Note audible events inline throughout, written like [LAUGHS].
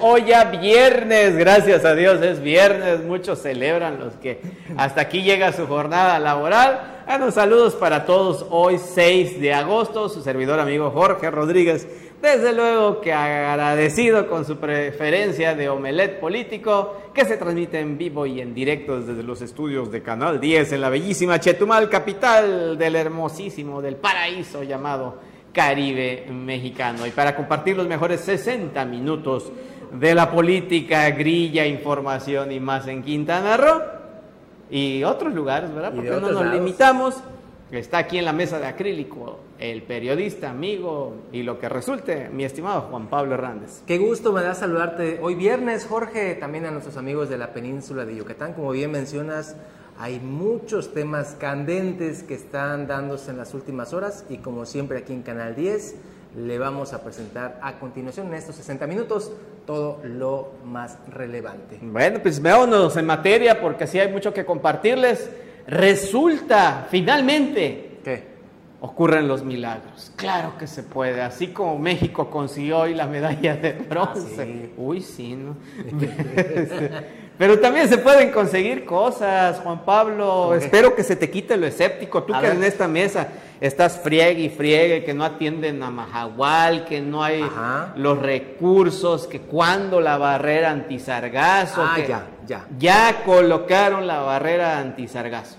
Hoy ya viernes, gracias a Dios es viernes, muchos celebran los que hasta aquí llega su jornada laboral. Bueno, saludos para todos hoy 6 de agosto, su servidor amigo Jorge Rodríguez, desde luego que agradecido con su preferencia de Omelet Político, que se transmite en vivo y en directo desde los estudios de Canal 10 en la bellísima Chetumal, capital del hermosísimo, del paraíso llamado Caribe mexicano. Y para compartir los mejores 60 minutos de la política, grilla, información y más en Quintana Roo y otros lugares, ¿verdad? Porque no nos limitamos. Está aquí en la mesa de acrílico el periodista, amigo y lo que resulte, mi estimado Juan Pablo Hernández. Qué gusto me da saludarte hoy viernes, Jorge, también a nuestros amigos de la península de Yucatán. Como bien mencionas, hay muchos temas candentes que están dándose en las últimas horas y como siempre aquí en Canal 10 le vamos a presentar a continuación en estos 60 minutos todo lo más relevante. Bueno, pues veámonos en materia porque así hay mucho que compartirles. Resulta, finalmente, ¿Qué? ocurren los milagros. Claro que se puede, así como México consiguió hoy la medalla de bronce. Ah, sí. Uy, sí, ¿no? [LAUGHS] [LAUGHS] Pero también se pueden conseguir cosas, Juan Pablo. Espero que se te quite lo escéptico. Tú A que ver. en esta mesa estás friegue y friegue, que no atienden a Majagual, que no hay Ajá. los recursos, que cuando la barrera antisargazo. Ah, que ya, ya. Ya colocaron la barrera antisargazo.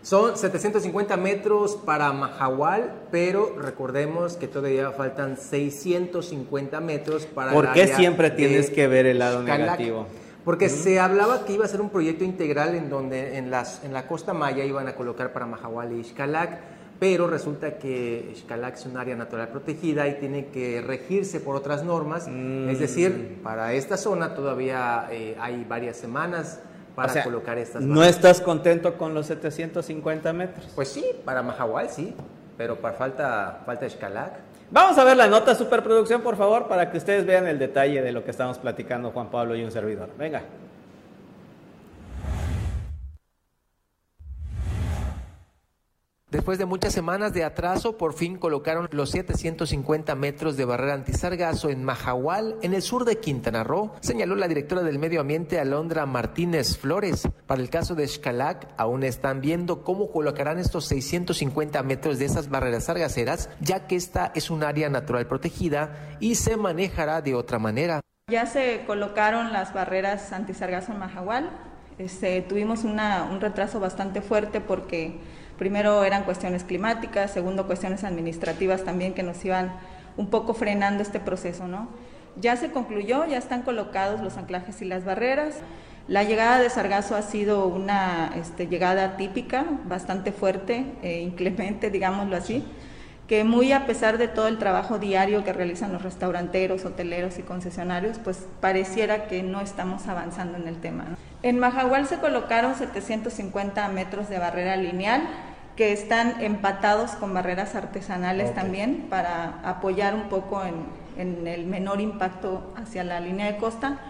Son 750 metros para Mahahual, pero recordemos que todavía faltan 650 metros para ¿Por qué siempre tienes que ver el lado Xcalac. negativo? Porque se hablaba que iba a ser un proyecto integral en donde en, las, en la costa maya iban a colocar para Mahahual y Xcalac, pero resulta que Xcalac es un área natural protegida y tiene que regirse por otras normas. Mm. Es decir, para esta zona todavía eh, hay varias semanas para O sea, colocar estas ¿No barras. estás contento con los 750 metros? Pues sí, para Mahahual sí, pero para falta, falta Xcalac. Vamos a ver la nota superproducción, por favor, para que ustedes vean el detalle de lo que estamos platicando Juan Pablo y un servidor. Venga. Después de muchas semanas de atraso, por fin colocaron los 750 metros de barrera antisargazo en Mahahual, en el sur de Quintana Roo, señaló la directora del Medio Ambiente Alondra Martínez Flores. Para el caso de Xcalac, aún están viendo cómo colocarán estos 650 metros de esas barreras sargaceras, ya que esta es un área natural protegida y se manejará de otra manera. Ya se colocaron las barreras antisargazo en Mahahual. Este, tuvimos una- un retraso bastante fuerte porque primero eran cuestiones climáticas, segundo cuestiones administrativas también que nos iban un poco frenando este proceso, ¿no? Ya se concluyó, ya están colocados los anclajes y las barreras. La llegada de sargazo ha sido una este, llegada típica, bastante fuerte, e inclemente, [LAUGHS] digámoslo así que muy a pesar de todo el trabajo diario que realizan los restauranteros, hoteleros y concesionarios, pues pareciera que no estamos avanzando en el tema. En Majahual se colocaron 750 metros de barrera lineal que están empatados con barreras artesanales también para apoyar un poco en, en el menor impacto hacia la línea de costa.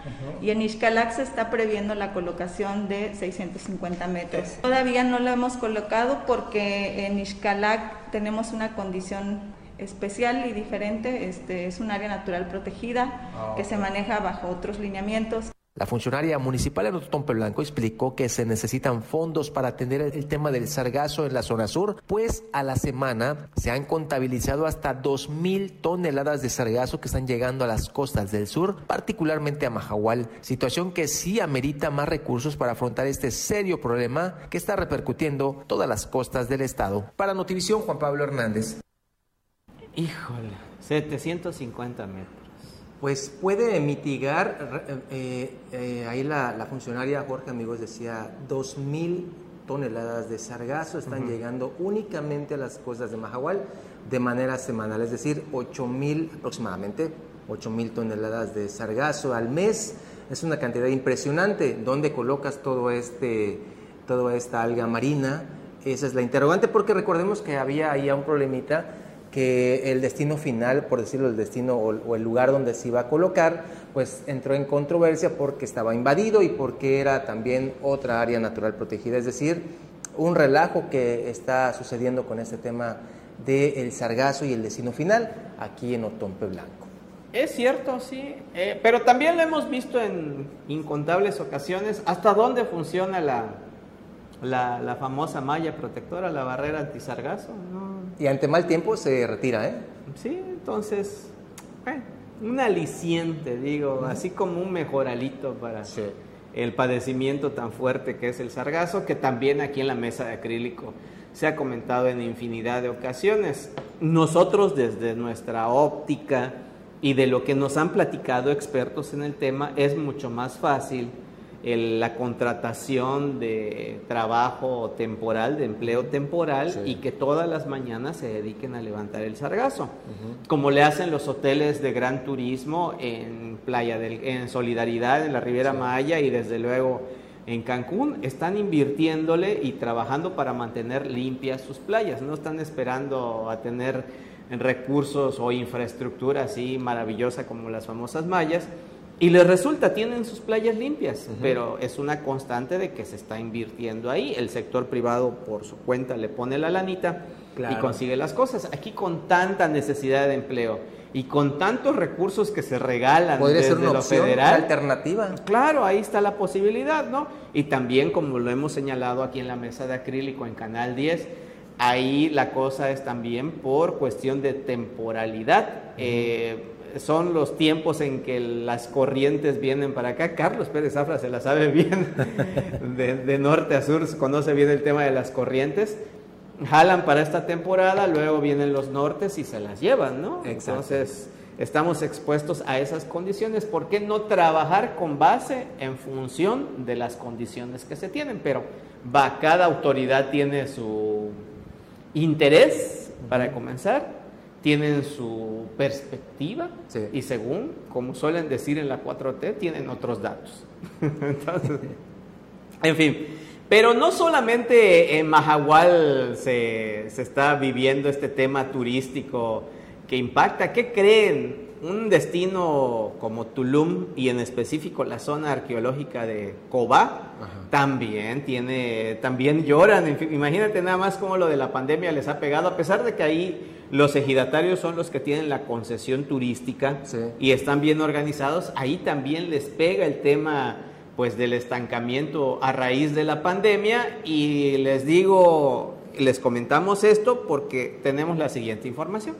Y en Ixcalac se está previendo la colocación de 650 metros. Todavía no lo hemos colocado porque en Ixcalac tenemos una condición especial y diferente. Este es un área natural protegida Ah, que se maneja bajo otros lineamientos. La funcionaria municipal en Otompe Blanco explicó que se necesitan fondos para atender el tema del sargazo en la zona sur, pues a la semana se han contabilizado hasta 2.000 toneladas de sargazo que están llegando a las costas del sur, particularmente a Mahahual, situación que sí amerita más recursos para afrontar este serio problema que está repercutiendo todas las costas del estado. Para Notivisión, Juan Pablo Hernández. Híjole, 750 metros. Pues puede mitigar, eh, eh, ahí la, la funcionaria Jorge Amigos decía, 2.000 toneladas de sargazo están llegando únicamente a las costas de Mahahual de manera semanal, es decir, 8.000 aproximadamente, 8.000 toneladas de sargazo al mes. Es una cantidad impresionante. ¿Dónde colocas todo este, toda esta alga marina? Esa es la interrogante, porque recordemos que había ahí un problemita que el destino final, por decirlo, el destino o, el lugar donde se iba a colocar, pues entró en controversia porque estaba invadido y porque era también otra área natural protegida. Es decir, un relajo que está sucediendo con este tema del sargazo y el destino final aquí en Otompe Blanco. Es cierto, sí, eh, pero también lo hemos visto en incontables ocasiones, hasta dónde funciona la, la, la famosa malla protectora, la barrera antisargazo. ¿no? Y ante mal tiempo se retira, ¿eh? Sí, entonces, un aliciente, digo, así como un mejoralito para Sí. el padecimiento tan fuerte que es el sargazo, que también aquí en la mesa de acrílico se ha comentado en infinidad de ocasiones. Nosotros desde nuestra óptica y de lo que nos han platicado expertos en el tema, es mucho más fácil el- la contratación de trabajo temporal, de empleo temporal, Sí. y que todas las mañanas se dediquen a levantar el sargazo, como le hacen los hoteles de gran turismo en Playa del, en Solidaridad, en la Riviera Maya y desde luego en Cancún, están invirtiéndole y trabajando para mantener limpias sus playas, no están esperando a tener recursos o infraestructura así maravillosa como las famosas mallas. Y les resulta, tienen sus playas limpias, pero es una constante de que se está invirtiendo ahí. El sector privado por su cuenta le pone la lanita y consigue las cosas. Aquí con tanta necesidad de empleo y con tantos recursos que se regalan Podría desde ser una lo opción, una federal, alternativa. Claro, ahí está la posibilidad, ¿no? Y también, como lo hemos señalado aquí en la mesa de acrílico en Canal 10, ahí la cosa es también por cuestión de temporalidad. Eh, son los tiempos en que las corrientes vienen para acá. Carlos Pérez Zafra se la sabe bien, [LAUGHS] de, de norte a sur, conoce bien el tema de las corrientes. Jalan para esta temporada, luego vienen los nortes y se las llevan, ¿no? Exacto. Entonces, estamos expuestos a esas condiciones. ¿Por qué no trabajar con base en función de las condiciones que se tienen? Pero va, cada autoridad tiene su interés para comenzar, tienen su perspectiva Sí. y según, como suelen decir en la 4T, tienen otros datos. [LAUGHS] Entonces, en fin, pero no solamente en Mahahual se, se está viviendo este tema turístico que impacta. ¿Qué creen? Un destino como Tulum y en específico la zona arqueológica de Cobá también tiene, también lloran. En fin, Imagínate nada más cómo lo de la pandemia les ha pegado, a pesar de que ahí los ejidatarios son los que tienen la concesión turística Sí. y están bien organizados, ahí también les pega el tema pues del estancamiento a raíz de la pandemia y les digo, les comentamos esto porque tenemos la siguiente información.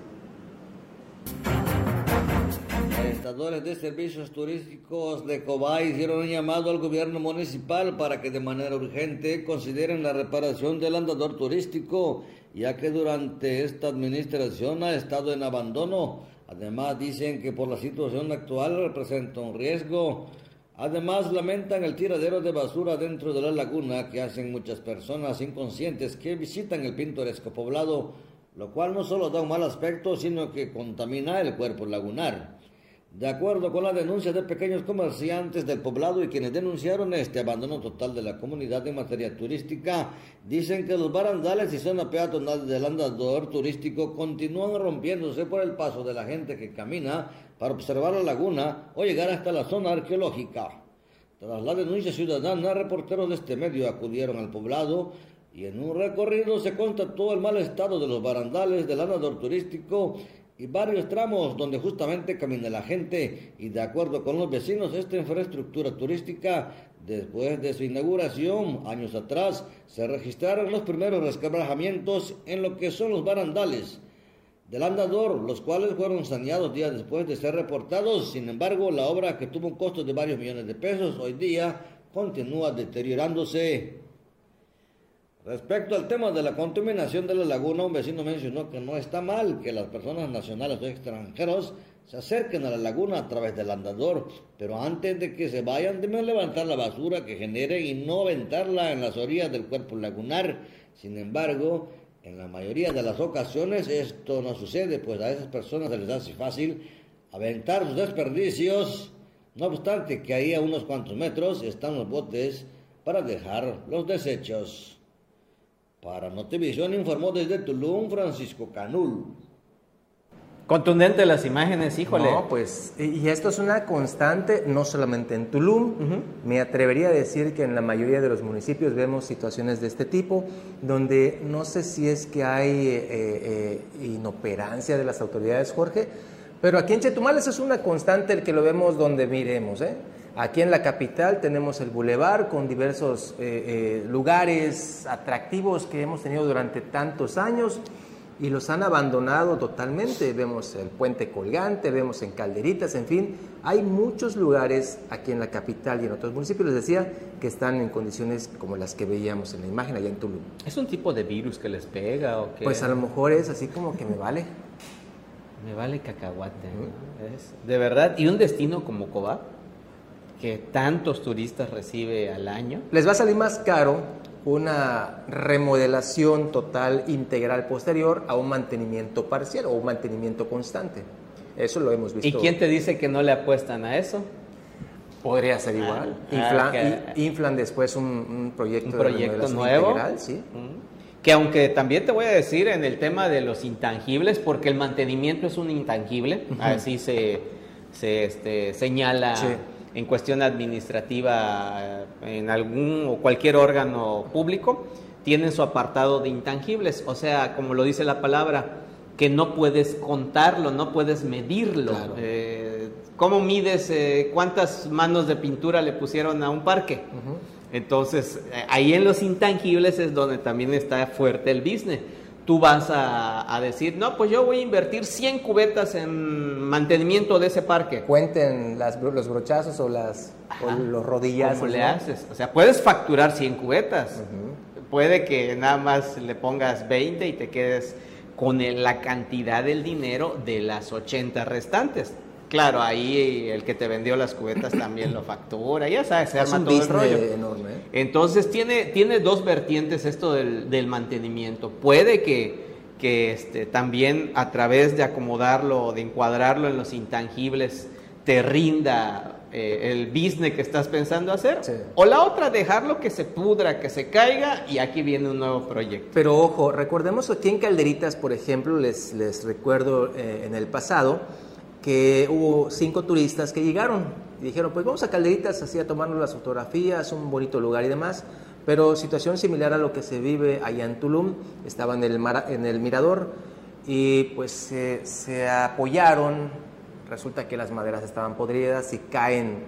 Prestadores de servicios turísticos de Cobá hicieron un llamado al gobierno municipal para que de manera urgente consideren la reparación del andador turístico, ya que durante esta administración ha estado en abandono. Además dicen que por la situación actual representa un riesgo. Además lamentan el tiradero de basura dentro de la laguna que hacen muchas personas inconscientes que visitan el pintoresco poblado, lo cual no solo da un mal aspecto, sino que contamina el cuerpo lagunar. De acuerdo con la denuncia de pequeños comerciantes del poblado y quienes denunciaron este abandono total de la comunidad en materia turística, dicen que los barandales y zona peatonal del andador turístico continúan rompiéndose por el paso de la gente que camina para observar la laguna o llegar hasta la zona arqueológica. Tras la denuncia ciudadana, reporteros de este medio acudieron al poblado y en un recorrido se constató el mal estado de los barandales del andador turístico y varios tramos donde justamente camina la gente y de acuerdo con los vecinos esta infraestructura turística después de su inauguración años atrás se registraron los primeros resquebrajamientos en lo que son los barandales del andador, los cuales fueron saneados días después de ser reportados. Sin embargo, la obra que tuvo un costo de varios millones de pesos hoy día continúa deteriorándose. Respecto al tema de la contaminación de la laguna, un vecino mencionó que no está mal que las personas nacionales o extranjeros se acerquen a la laguna a través del andador, pero antes de que se vayan deben levantar la basura que genere y no aventarla en las orillas del cuerpo lagunar. Sin embargo, en la mayoría de las ocasiones esto no sucede, pues a esas personas se les hace fácil aventar sus desperdicios, no obstante que ahí a unos cuantos metros están los botes para dejar los desechos. Para Notivisión informó desde Tulum Francisco Canul. Contundente las imágenes, híjole. No, pues, y esto es una constante, no solamente en Tulum. Me atrevería a decir que en la mayoría de los municipios vemos situaciones de este tipo, donde no sé si es que hay eh, eh, inoperancia de las autoridades, Jorge, Pero aquí en Chetumal eso es una constante el que lo vemos donde miremos. ¿eh? Aquí en la capital tenemos el bulevar con diversos eh, eh, lugares atractivos que hemos tenido durante tantos años y los han abandonado totalmente. Vemos el puente colgante, vemos en Calderitas, en fin, hay muchos lugares aquí en la capital y en otros municipios, les decía, que están en condiciones como las que veíamos en la imagen allá en Tulum. ¿Es un tipo de virus que les pega o qué? Pues a lo mejor es así como que me vale. Me vale cacahuate. ¿no? Es- de verdad, y un destino como Cobá, que tantos turistas recibe al año. Les va a salir más caro una remodelación total integral posterior a un mantenimiento parcial o un mantenimiento constante. Eso lo hemos visto. ¿Y quién te dice que no le apuestan a eso? Podría ser igual. Ah, Inflan, después un, un proyecto, Un de proyecto remodelación nuevo. integral, sí. Mm. Que aunque también te voy a decir en el tema de los intangibles, porque el mantenimiento es un intangible, así se, se este, señala Sí. En cuestión administrativa en algún o cualquier órgano público, tienen su apartado de intangibles, o sea, como lo dice la palabra, que no puedes contarlo, no puedes medirlo. Claro. Eh, ¿Cómo mides eh, cuántas manos de pintura le pusieron a un parque? Entonces, eh, ahí en los intangibles es donde también está fuerte el business. Tú vas a, a decir, no, pues yo voy a invertir 100 cubetas en mantenimiento de ese parque. Cuenten las, los brochazos o, las, o los rodillazos. ¿Cómo le ¿no? haces? O sea, puedes facturar 100 cubetas. Puede que nada más le pongas 20 y te quedes con el- la cantidad del dinero de las 80 restantes. Claro, ahí el que te vendió las cubetas también lo factura, ya sabes, se Es arma un todo el rollo. enorme. ¿eh? Entonces tiene, tiene dos vertientes esto del, del mantenimiento. Puede que, que este, también a través de acomodarlo o de encuadrarlo en los intangibles te rinda eh, el business que estás pensando hacer. Sí. O la otra, dejarlo que se pudra, que se caiga y aquí viene un nuevo proyecto. Pero ojo, recordemos aquí en Calderitas, por ejemplo, les, les recuerdo eh, en el pasado que hubo cinco turistas que llegaron y dijeron, pues vamos a Calderitas así a tomarnos las fotografías, un bonito lugar y demás. Pero situación similar a lo que se vive allá en Tulum, estaban en el, mara- en el mirador y pues se apoyaron, resulta que las maderas estaban podridas y caen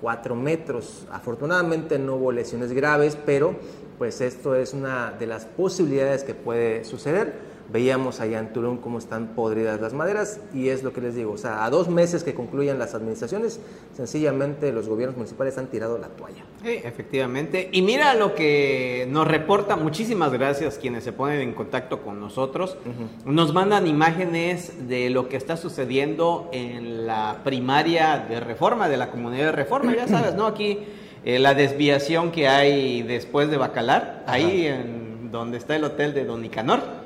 cuatro metros. Afortunadamente no hubo lesiones graves, pero pues esto es una de las posibilidades que puede suceder. Veíamos allá en Tulum cómo están podridas las maderas y es lo que les digo, o sea, a dos meses que concluyan las administraciones, sencillamente los gobiernos municipales han tirado la toalla. Sí, efectivamente. Y mira lo que nos reporta. Muchísimas gracias quienes se ponen en contacto con nosotros. Nos mandan imágenes de lo que está sucediendo en la primaria de reforma, de la comunidad de reforma. Ya sabes, ¿no? Aquí eh, la desviación que hay después de Bacalar, ahí en donde está el hotel de Don Nicanor.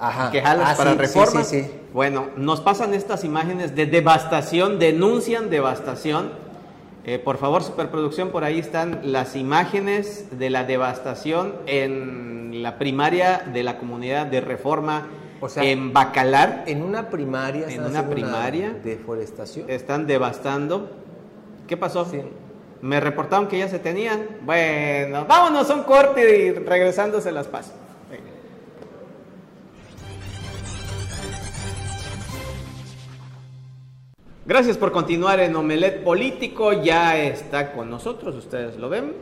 Ajá. que jalas Ah, para sí, reforma. sí. Bueno, nos pasan estas imágenes de devastación, denuncian devastación. Eh, por favor, superproducción, por ahí están las imágenes de la devastación en la primaria de la comunidad de reforma O sea, en Bacalar. En una primaria. En una primaria. deforestación. Están devastando. ¿Qué pasó? Me reportaron que ya se tenían. Bueno, vámonos a un corte y regresando se las paso. Gracias por continuar en Omelet Político. Ya está con nosotros, ustedes lo ven,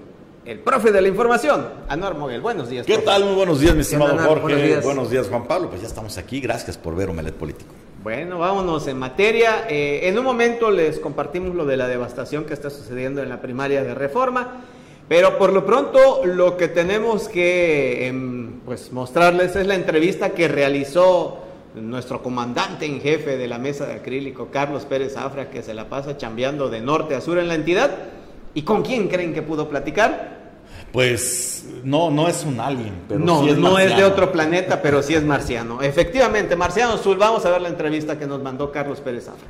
el profe de la información, Anuar Moguel. Buenos días. ¿Qué profe. tal? Muy buenos días, mi estimado Jorge. buenos días. Buenos días, Juan Pablo. Pues ya estamos aquí. Gracias por ver Omelet Político. Bueno, vámonos en materia. Eh, en un momento les compartimos lo de la devastación que está sucediendo en la primaria de reforma, pero por lo pronto lo que tenemos que em, pues, mostrarles es la entrevista que realizó nuestro comandante en jefe de la mesa de acrílico, Carlos Pérez Afra, que se la pasa chambeando de norte a sur en la entidad. ¿Y con quién creen que pudo platicar? Pues no, no es un alien, pero no, sí es no es de marciano. otro planeta, pero sí es marciano. Efectivamente, Marciano Azul, vamos a ver la entrevista que nos mandó Carlos Pérez Afra.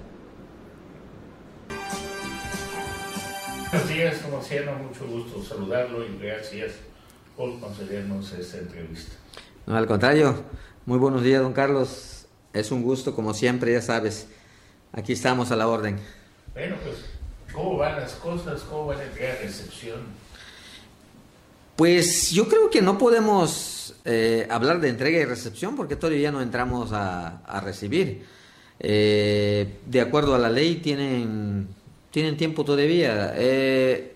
Buenos días, como siempre, mucho gusto saludarlo y gracias por concedernos esta entrevista. No, al contrario. Muy buenos días, don Carlos. Es un gusto, como siempre, ya sabes. Aquí estamos a la orden. Bueno, pues, ¿cómo van las cosas? ¿Cómo va la recepción? Pues yo creo que no podemos eh, hablar de entrega y recepción porque todavía no entramos a, a recibir. Eh, de acuerdo a la ley tienen, tienen tiempo todavía. Eh,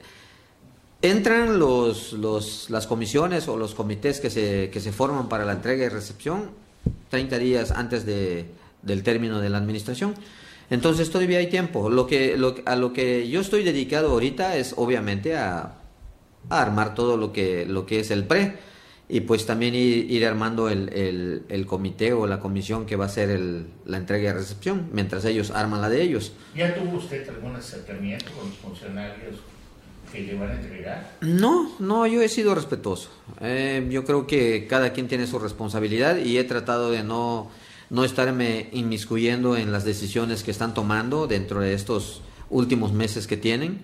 entran los, los, las comisiones o los comités que se, que se forman para la entrega y recepción 30 días antes de, del término de la administración. Entonces todavía hay tiempo. Lo que, lo, a lo que yo estoy dedicado ahorita es obviamente a, armar todo lo que, lo que es el PRE y pues también ir, armando el, el, comité o la comisión que va a hacer la entrega y recepción, mientras ellos arman la de ellos. ¿Ya tuvo usted algún acercamiento con los funcionarios que le van a entregar? No, no, yo he sido respetuoso. Eh, yo creo que cada quien tiene su responsabilidad y he tratado de no, no estarme inmiscuyendo en las decisiones que están tomando dentro de estos últimos meses que tienen.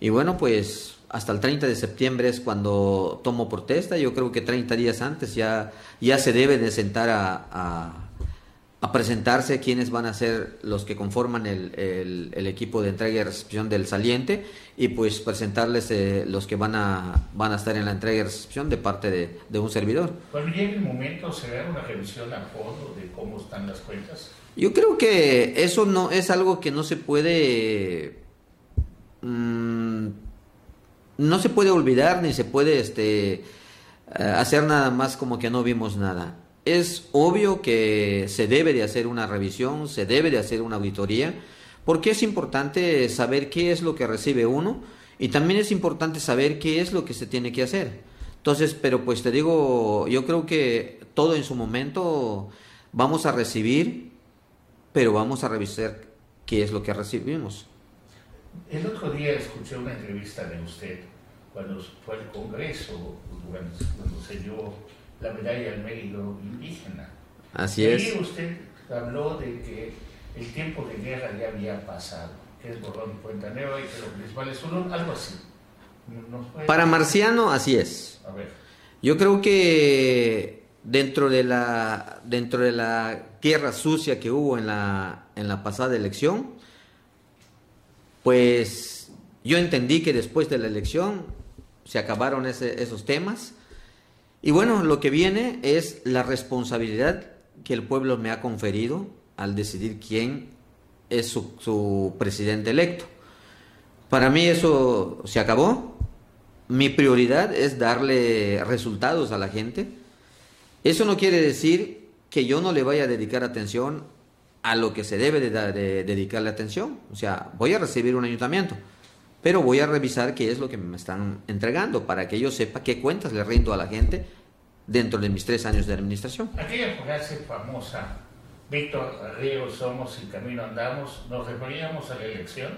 Y bueno, pues hasta el 30 de septiembre es cuando tomo protesta. Yo creo que 30 días antes ya, ya se debe de sentar a, a, a presentarse quiénes van a ser los que conforman el, el, el, equipo de entrega y recepción del saliente y pues presentarles eh, los que van a, van a estar en la entrega y recepción de parte de, de un servidor. El momento, ¿se da una revisión a fondo de cómo están las cuentas? Yo creo que eso no es algo que no se puede... Mmm, no se puede olvidar ni se puede este, hacer nada más como que no vimos nada. Es obvio que se debe de hacer una revisión, se debe de hacer una auditoría, porque es importante saber qué es lo que recibe uno y también es importante saber qué es lo que se tiene que hacer. Entonces, pero pues te digo, yo creo que todo en su momento vamos a recibir, pero vamos a revisar qué es lo que recibimos. El otro día escuché una entrevista de usted cuando fue al Congreso, cuando, se dio la medalla al mérito indígena. Así y es. usted habló de que el tiempo de guerra ya había pasado, que es borrón y cuenta nueva y que lo principal es uno, algo así. Para Marciano, así es. A ver. Yo creo que dentro de la dentro de la guerra sucia que hubo en la en la pasada elección, pues yo entendí que después de la elección se acabaron ese, esos temas. Y bueno, lo que viene es la responsabilidad que el pueblo me ha conferido al decidir quién es su, presidente electo. Para mí eso se acabó. Mi prioridad es darle resultados a la gente. Eso no quiere decir que yo no le vaya a dedicar atención a lo que se debe de, de dedicarle atención. O sea, voy a recibir un ayuntamiento pero voy a revisar qué es lo que me están entregando para que yo sepa qué cuentas le rindo a la gente dentro de mis tres años de administración. Aquella frase famosa, Víctor Río somos y camino andamos, ¿nos referíamos a la elección?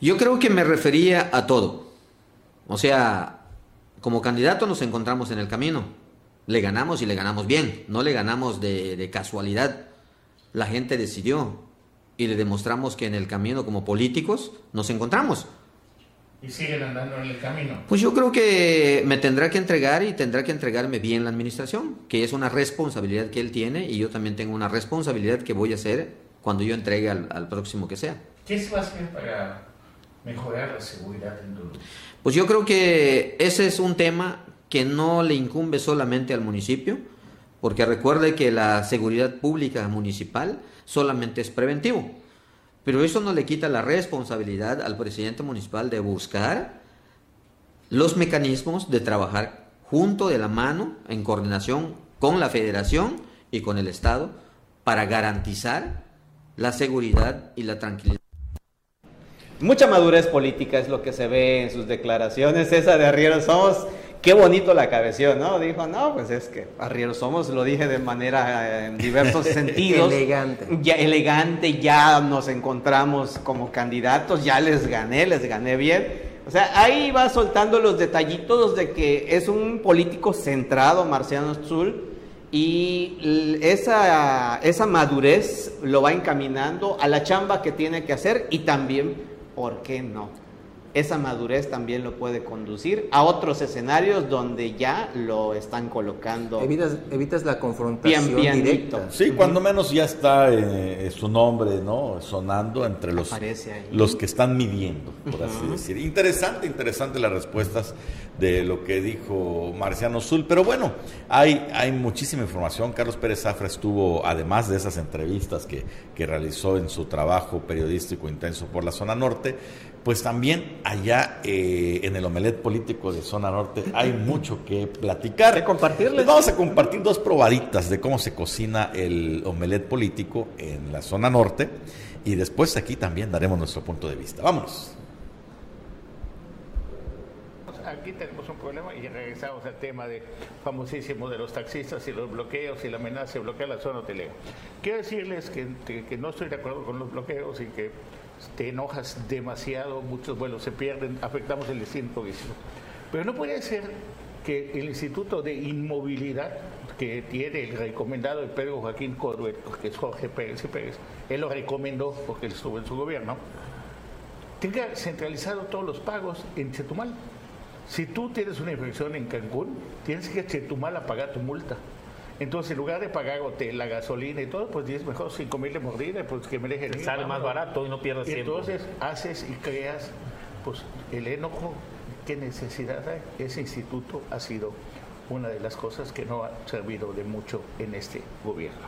Yo creo que me refería a todo. O sea, como candidato nos encontramos en el camino. Le ganamos y le ganamos bien, no le ganamos de, de casualidad. La gente decidió, y le demostramos que en el camino como políticos nos encontramos. ¿Y siguen andando en el camino? Pues yo creo que me tendrá que entregar y tendrá que entregarme bien la administración, que es una responsabilidad que él tiene y yo también tengo una responsabilidad que voy a hacer cuando yo entregue al, al próximo que sea. ¿Qué se va a hacer para mejorar la seguridad en Duluth? Pues yo creo que ese es un tema que no le incumbe solamente al municipio, porque recuerde que la seguridad pública municipal solamente es preventivo. Pero eso no le quita la responsabilidad al presidente municipal de buscar los mecanismos de trabajar junto de la mano, en coordinación con la federación y con el Estado, para garantizar la seguridad y la tranquilidad. Mucha madurez política es lo que se ve en sus declaraciones. Esa de Arriero Somos, qué bonito la cabeció, ¿no? Dijo, no, pues es que Arriero Somos, lo dije de manera en diversos [LAUGHS] sentidos. elegante. Ya elegante, ya nos encontramos como candidatos, ya les gané, les gané bien. O sea, ahí va soltando los detallitos de que es un político centrado, Marciano Zul, y esa, esa madurez lo va encaminando a la chamba que tiene que hacer y también ¿por qué no? Esa madurez también lo puede conducir a otros escenarios donde ya lo están colocando Evitas, evitas la confrontación Bien, bien directa. Sí, cuando menos ya está eh, su nombre, ¿no? Sonando entre los, los que están midiendo, por así decir. Interesante, interesante las respuestas de lo que dijo Marciano Zul. Pero bueno, hay, hay muchísima información. Carlos Pérez Zafra estuvo, además de esas entrevistas que, que realizó en su trabajo periodístico intenso por la zona norte, pues también allá eh, en el omelet político de zona norte hay [LAUGHS] mucho que platicar. Que compartirles. Les vamos a compartir dos probaditas de cómo se cocina el omelet político en la zona norte y después aquí también daremos nuestro punto de vista. Vámonos. Aquí tenemos un problema y regresamos al tema de famosísimo de los taxistas y los bloqueos y la amenaza de bloquear la zona hotelera. Quiero decirles que, que- que no estoy de acuerdo con los bloqueos y que te enojas demasiado, muchos vuelos se pierden, afectamos el destino turístico. Pero no puede ser que el Instituto de Inmovilidad que tiene el recomendado de Pedro Joaquín Corduet, que es Jorge Pérez Pérez, él lo recomendó porque él estuvo en su gobierno, tenga centralizado todos los pagos en Chetumal. Si tú tienes una infección en Cancún, tienes que Chetumal a pagar tu multa. Entonces, en lugar de pagar hotel, la gasolina y todo, pues tienes mejor 5 mil de mordida, pues que me dejen Sale más barato y no pierdes tiempo. Entonces, haces y creas pues el enojo. ¿Qué necesidad hay? Ese instituto ha sido una de las cosas que no ha servido de mucho en este gobierno.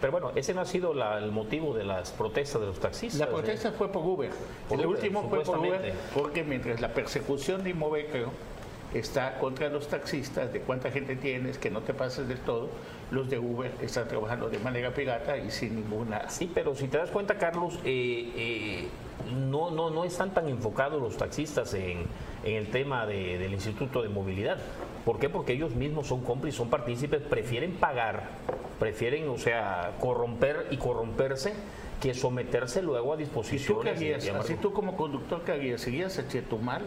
Pero bueno, ese no ha sido la- el motivo de las protestas de los taxistas. La ¿eh? protesta fue por Uber. Por el Uber, último fue por Uber porque mientras la persecución de Inmovecro está contra los taxistas, de cuánta gente tienes, que no te pases del todo, los de Uber están trabajando de manera pirata y sin ninguna... Sí, pero si te das cuenta, Carlos, eh, eh, no, no, no están tan enfocados los taxistas en, en el tema de- del Instituto de Movilidad. ¿Por qué? Porque ellos mismos son cómplices, son partícipes, prefieren pagar, prefieren, o sea, corromper y corromperse que someterse luego a ¿Y tú qué disposiciones. harías? Así tú como conductor, ¿qué harías? ¿Irías a Chetumal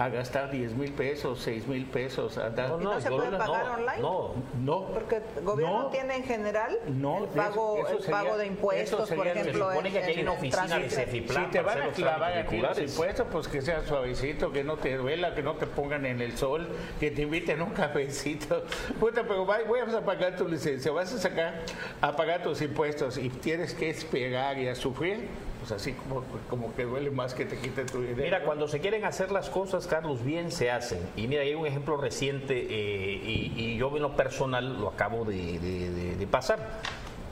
a gastar 10 mil pesos, 6 mil pesos? A dar... No, ¿Y no se puede no, pagar no, online? No, No. Porque el gobierno No. tiene en general No, el pago, eso el sería- pago de impuestos, sería- por se ejemplo. supone en- que aquí hay en una el oficina de. Cefiplan Si te van a clavar aquí los impuestos, pues que sea suavecito, que no te duela, que no te pongan en el sol, que te inviten un cafecito. [LAUGHS] Puta, pero va- voy a pagar tu licencia, vas a sacar a pagar tus impuestos y tienes que esperar y a sufrir, pues así como, como que duele más que te quiten tu dinero. Mira, cuando se quieren hacer las cosas, Carlos, bien se hacen. Y mira, hay un ejemplo reciente eh, y, y yo en lo personal lo acabo de, de- de- de pasar.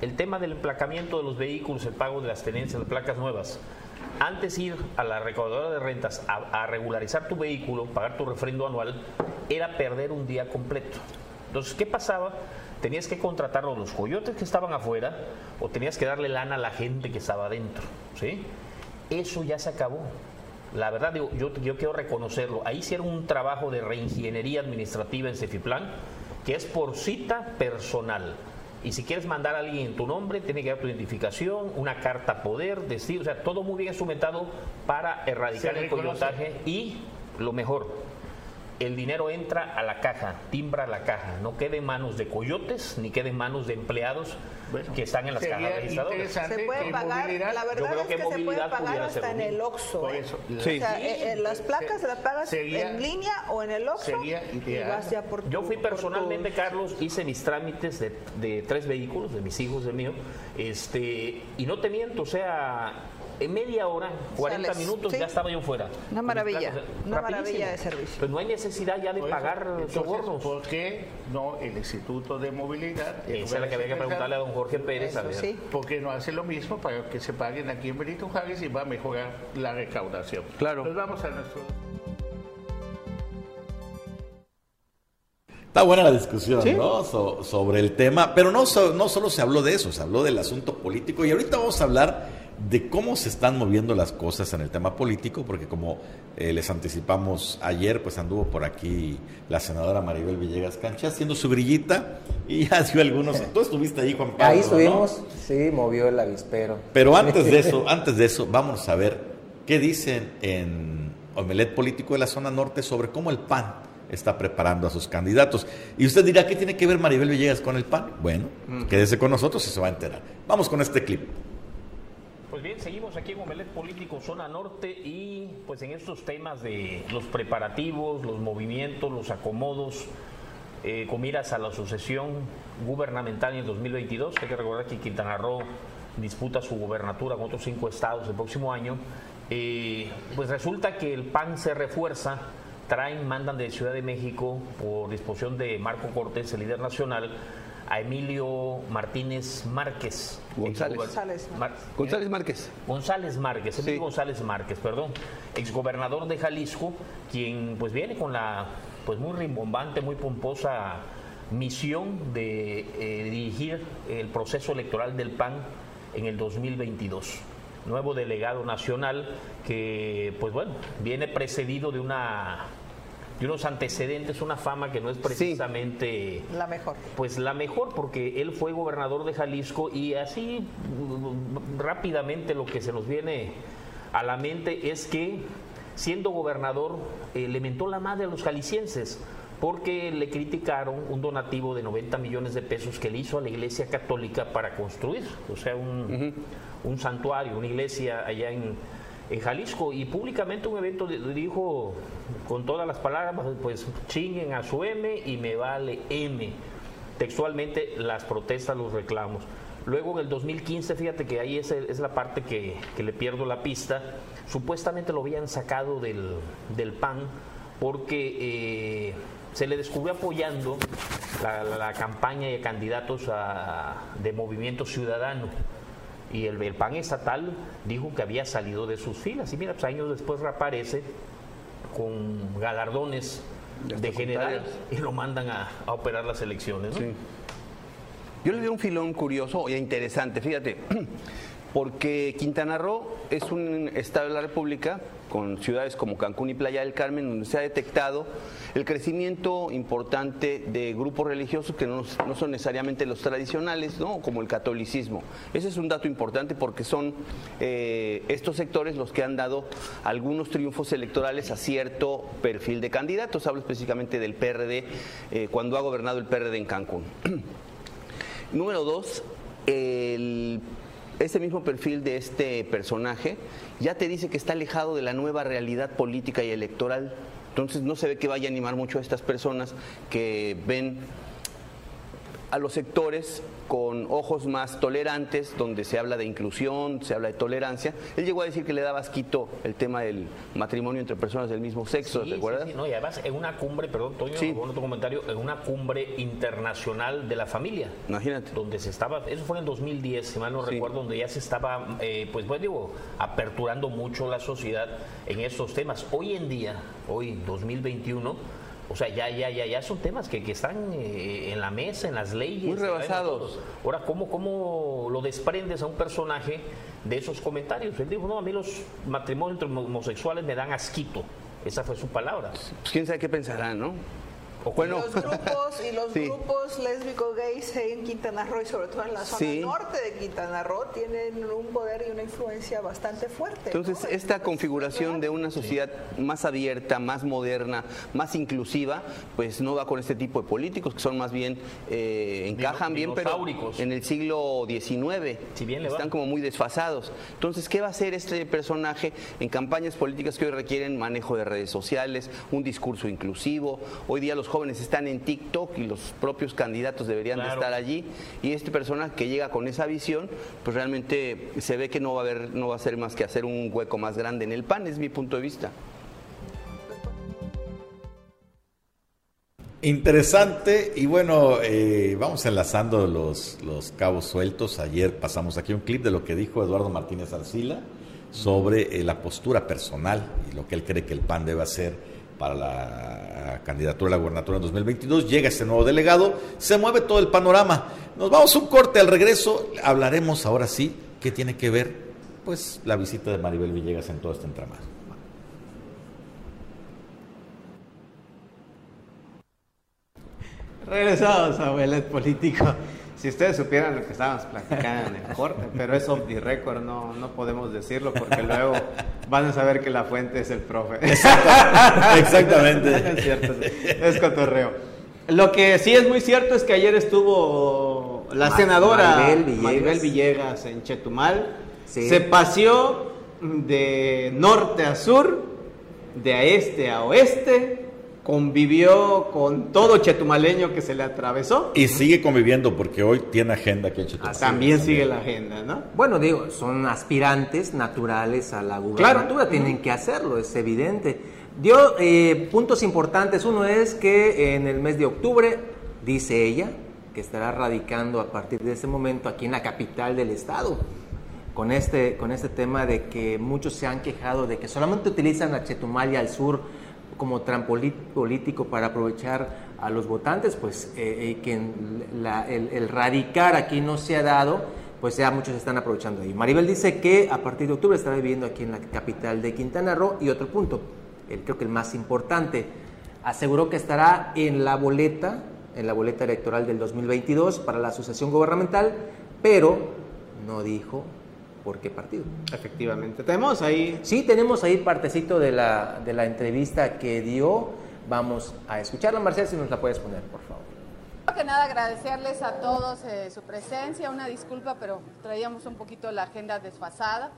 El tema del emplacamiento de los vehículos, el pago de las tenencias de placas nuevas. Antes ir a la recaudadora de rentas a, a regularizar tu vehículo, pagar tu refrendo anual, era perder un día completo. Entonces, ¿qué pasaba? Tenías que contratar a los coyotes que estaban afuera o tenías que darle lana a la gente que estaba adentro. ¿sí? Eso ya se acabó. La verdad, digo, yo, yo quiero reconocerlo. Ahí hicieron un trabajo de reingeniería administrativa en Cefiplan, que es por cita personal. Y si quieres mandar a alguien en tu nombre, tiene que dar tu identificación, una carta poder, decir, o sea, todo muy bien instrumentado para erradicar el coyotaje y lo mejor, el dinero entra a la caja, timbra la caja, no quede en manos de coyotes ni quede en manos de empleados Bueno, que están en las cajas registradoras. Se puede pagar, movilidad- la yo verdad es que que se puede pagar hasta en el. OXXO. Por ¿eh? eso, O Sí. sea, eh, eh, las placas las pagas Sería- en línea o en el OXXO sería y vas ya por Yo tu- fui por personalmente, Carlos, hice mis trámites de, de tres vehículos, de mis hijos, del mío, este, y no te miento, o sea, en media hora, 40 Sales, minutos, sí. ya estaba yo fuera. Una maravilla, una rapidísimo. maravilla de servicio. Pues no hay necesidad ya de Por eso, pagar entonces, sobornos. ¿Por qué no el Instituto de Movilidad? Esa es la que había que preguntarle a don Jorge Pérez. a Eso ver. sí. ¿Por qué no hace lo mismo para que se paguen aquí en Benito Juárez y va a mejorar la recaudación? Claro. Nos vamos a nuestro... Está buena la discusión, ¿no? So- sobre el tema, pero no, so- no solo se habló de eso, se habló del asunto político y ahorita vamos a hablar de cómo se están moviendo las cosas en el tema político, porque como eh, les anticipamos ayer, pues anduvo por aquí la senadora Maribel Villegas Cancha haciendo su grillita y ya [LAUGHS] dio algunos. [LAUGHS] Tú estuviste ahí, Juan Pablo. Ahí ¿no? estuvimos, sí, movió el avispero. Pero antes de [LAUGHS] eso, antes de eso, vamos a ver qué dicen en Omelet Político de la Zona Norte sobre cómo el PAN está preparando a sus candidatos. Y usted dirá, ¿qué tiene que ver Maribel Villegas con el PAN? Bueno, quédese con nosotros y se va a enterar. Vamos con este clip. Pues bien, seguimos aquí en Omelet Político Zona Norte y pues en estos temas de los preparativos, los movimientos, los acomodos, eh, con miras a la sucesión gubernamental en el 2022. Hay que recordar que Quintana Roo disputa su gubernatura con otros cinco estados el próximo año. Eh, pues resulta que el PAN se refuerza, traen, mandan de Ciudad de México por disposición de Marco Cortés, el líder nacional, a Emilio Martínez Márquez. González. González, Mar- González Márquez. González Márquez, Emilio Sí. González Márquez, perdón, exgobernador de Jalisco, quien pues viene con la pues muy rimbombante, muy pomposa misión de eh, dirigir el proceso electoral del PAN en el 2022. Nuevo delegado nacional que pues bueno, viene precedido de una de unos antecedentes, una fama que no es precisamente La mejor. pues la mejor, porque él fue gobernador de Jalisco y así mm, rápidamente lo que se nos viene a la mente es que siendo gobernador eh, le mentó la madre a los jaliscienses porque le criticaron un donativo de 90 millones de pesos que le hizo a la Iglesia Católica para construir, o sea, un, un santuario, una iglesia allá en, en Jalisco y públicamente un evento dijo con todas las palabras, pues chinguen a su M y me vale M. Textualmente las protestas, los reclamos. Luego en el 2015, fíjate que ahí es, la parte que, que le pierdo la pista, supuestamente lo habían sacado del, del PAN porque eh, se le descubrió apoyando la, la- la campaña de candidatos a- de Movimiento Ciudadano y el, el PAN estatal dijo que había salido de sus filas. Y mira, pues años después reaparece con galardones de general y lo mandan a, a operar las elecciones. ¿no? Sí. Yo le doy un filón curioso e interesante, fíjate, [CLEARS THROAT] porque Quintana Roo es un estado de la República con ciudades como Cancún y Playa del Carmen, donde se ha detectado el crecimiento importante de grupos religiosos que no, son necesariamente los tradicionales, ¿no? como el catolicismo. Ese es un dato importante porque son eh, estos sectores los que han dado algunos triunfos electorales a cierto perfil de candidatos. Hablo específicamente del PRD, eh, cuando ha gobernado el PRD en Cancún. [CLEARS THROAT] Número dos, el- ese mismo perfil de este personaje ya te dice que está alejado de la nueva realidad política y electoral. Entonces no se ve que vaya a animar mucho a estas personas que ven a los sectores con ojos más tolerantes, donde se habla de inclusión, se habla de tolerancia. Él llegó a decir que le daba asquito el tema del matrimonio entre personas del mismo sexo, Sí, ¿te sí, acuerdas? sí, no, y además en una cumbre, perdón, Toño, Sí. con otro comentario, en una cumbre internacional de la familia. Imagínate. Donde se estaba, eso fue en 2010, si mal no Sí. recuerdo, donde ya se estaba, eh, pues bueno, digo, aperturando mucho la sociedad en estos temas. Hoy en día, hoy 2021, o sea, ya, ya, ya, ya son temas que, que están eh, en la mesa, en las leyes. Muy rebasados. Ahora, ¿cómo, ¿cómo lo desprendes a un personaje de esos comentarios? Él dijo, no, a mí los matrimonios entre homosexuales me dan asquito. Esa fue su palabra. Pues quién sabe qué pensarán, ¿no? O Bueno, Los grupos y los [LAUGHS] Sí. grupos lésbicos gays en Quintana Roo y sobre todo en la zona Sí. norte de Quintana Roo tienen un poder y una influencia bastante fuerte. ¿no? Entonces, esta configuración de una sociedad más abierta, más moderna, más inclusiva, pues no va con este tipo de políticos que son más bien, eh, encajan bien, pero en el siglo XIX. Si bien le va. Están como muy desfasados. Entonces, ¿qué va a hacer este personaje en campañas políticas que hoy requieren manejo de redes sociales, un discurso inclusivo? Hoy día los jóvenes están en TikTok y los propios candidatos deberían de estar allí. Y este personaje que llega con esa visión, pues realmente se ve que no va a haber, no va a ser más que hacer un hueco más grande en el pan, es mi punto de vista. Interesante y bueno, eh, vamos enlazando los, los cabos sueltos. Ayer pasamos aquí un clip de lo que dijo Eduardo Martínez Arcila sobre eh, la postura personal y lo que él cree que el PAN debe hacer para la candidatura a la gubernatura en 2022. Llega este nuevo delegado, se mueve todo el panorama. Nos vamos a un corte al regreso. Hablaremos ahora sí qué tiene que ver pues la visita de Maribel Villegas en todo este entramado. Regresamos a Abuelet Político. Si ustedes supieran lo que estábamos platicando en el corte, pero es off the record, no, no podemos decirlo porque luego van a saber que la fuente es el profe. Exactamente. [LAUGHS] Es cierto, es cotorreo. Lo que sí es muy cierto es que ayer estuvo la Ma- senadora Maribel Villegas. Maribel Villegas en Chetumal Sí. Se paseó de norte a sur, de este a oeste, convivió con todo chetumaleño que se le atravesó. Y sigue conviviendo porque hoy tiene agenda aquí en Chetumal. También sigue la agenda, ¿no? Bueno, digo, son aspirantes naturales a la gubernatura, tienen que hacerlo, es evidente. Dio eh, puntos importantes. Uno es que en el mes de octubre, dice ella, que estará radicando a partir de ese momento aquí en la capital del estado. Con este, con este tema de que muchos se han quejado de que solamente utilizan a Chetumal y al sur como trampolín político para aprovechar a los votantes, pues eh, eh, que el, el radicar aquí no se ha dado, pues ya muchos están aprovechando ahí. Maribel dice que a partir de octubre estará viviendo aquí en la capital de Quintana Roo y otro punto, el, creo que el más importante, aseguró que estará en la boleta, en la boleta electoral del 2022 para la asociación gubernamental, pero no dijo por qué partido. Efectivamente. Tenemos ahí Sí, tenemos ahí partecito de la, de la entrevista que dio. Vamos a escucharla, Marcel, si nos la puedes poner, por favor. Primero que nada agradecerles a todos eh, su presencia, una disculpa, pero traíamos un poquito la agenda desfasada.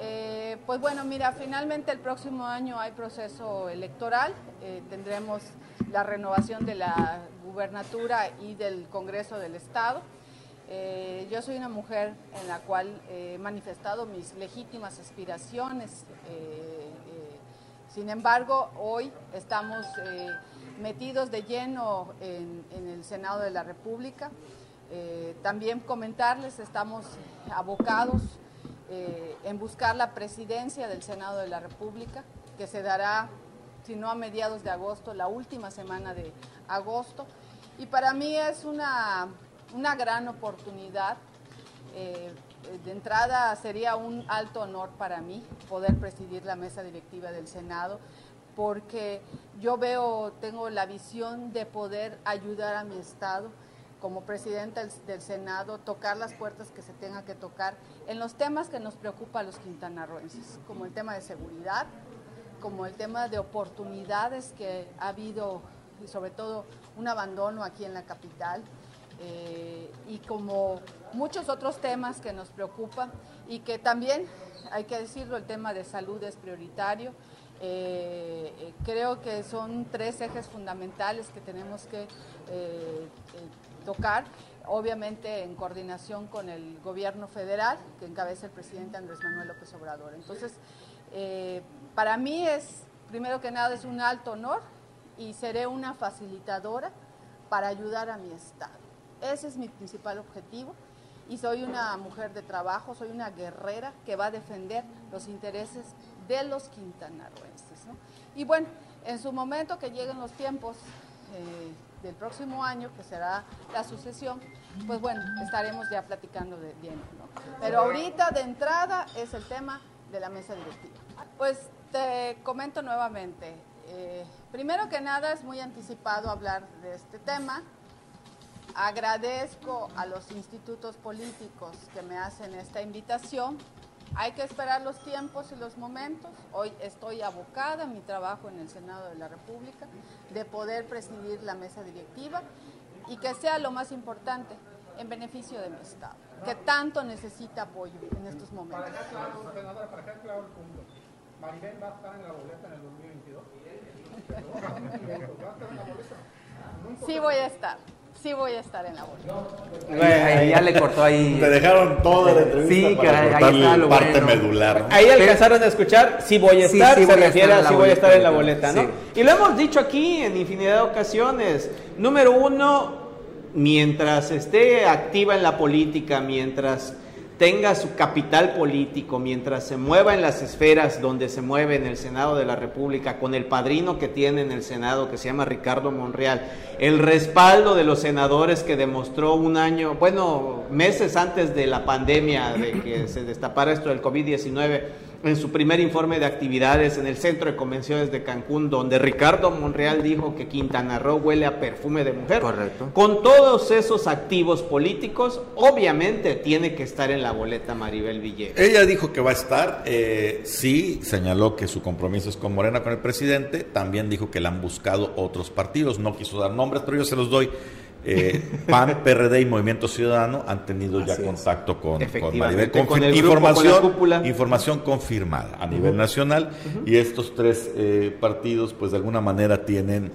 Eh, pues bueno, mira, finalmente el próximo año hay proceso electoral, eh, tendremos la renovación de la gubernatura y del Congreso del Estado. Eh, yo soy una mujer en la cual he manifestado mis legítimas aspiraciones. eh, eh, sin embargo, hoy estamos eh, metidos de lleno en, en el Senado de la República. Eh, también comentarles, estamos abocados eh, en buscar la presidencia del Senado de la República, que se dará, si no a mediados de agosto, la última semana de agosto. Y para mí es una, una gran oportunidad. Eh, de entrada sería un alto honor para mí poder presidir la mesa directiva del Senado, porque yo veo, tengo la visión de poder ayudar a mi Estado como presidenta del, Senado, tocar las puertas que se tenga que tocar en los temas que nos preocupan a los quintanarroenses, como el tema de seguridad, como el tema de oportunidades que ha habido, y sobre todo un abandono aquí en la capital, eh, y como muchos otros temas que nos preocupan y que también, hay que decirlo, el tema de salud es prioritario. Eh, eh, creo que son tres ejes fundamentales que tenemos que tocar, obviamente en coordinación con el gobierno federal que encabeza el presidente Andrés Manuel López Obrador. Entonces, para mí es, primero que nada, es un alto honor y seré una facilitadora para ayudar a mi Estado. Ese es mi principal objetivo y soy una mujer de trabajo, soy una guerrera que va a defender los intereses de los quintanarroenses. Y bueno, en su momento que lleguen los tiempos eh, del próximo año, que será la sucesión, pues bueno, estaremos ya platicando de bien. ¿no? Pero ahorita de entrada es el tema de la mesa directiva. Pues te comento nuevamente. eh, primero que nada es muy anticipado hablar de este tema. Agradezco a los institutos políticos que me hacen esta invitación. Hay que esperar los tiempos y los momentos. Hoy estoy abocada en mi trabajo en el Senado de la República de poder presidir la mesa directiva y que sea lo más importante en beneficio de mi Estado, que tanto necesita apoyo en estos momentos. Senadora, para dejar claro el punto, Maribel va a estar en la boleta en el 2022. [LAUGHS] ¿Va a estar en la boleta? Sí voy a estar, sí voy a estar en la boleta. Ahí ya le cortó ahí. Te dejaron toda la entrevista Sí, para caray, ahí cortarle está lo parte bueno. medular. ¿no? Ahí alcanzaron a escuchar, sí voy a estar, sí se voy a refiere estar en a la sí voy a estar en la boleta, boleta, ¿no? sí. Y lo hemos dicho aquí en infinidad de ocasiones. Número uno, mientras esté activa en la política, mientras tenga su capital político, mientras se mueva en las esferas donde se mueve en el Senado de la República, con el padrino que tiene en el Senado, que se llama Ricardo Monreal, el respaldo de los senadores que demostró un año, bueno, meses antes de la pandemia, de que se destapara esto del COVID-19, en su primer informe de actividades en el Centro de Convenciones de Cancún, donde Ricardo Monreal dijo que Quintana Roo huele a perfume de mujer. Correcto. Con todos esos activos políticos, obviamente tiene que estar en la boleta Maribel Villegas. Ella dijo que va a estar, eh, sí, señaló que su compromiso es con Morena, con el presidente, también dijo que la han buscado otros partidos, no quiso dar nombres, pero yo se los doy. Eh, PAN, PRD y Movimiento Ciudadano han tenido ya es. contacto con, con Maribel. con Confir- el grupo, con la información, información confirmada a nivel nacional. Y estos tres eh, partidos pues de alguna manera tienen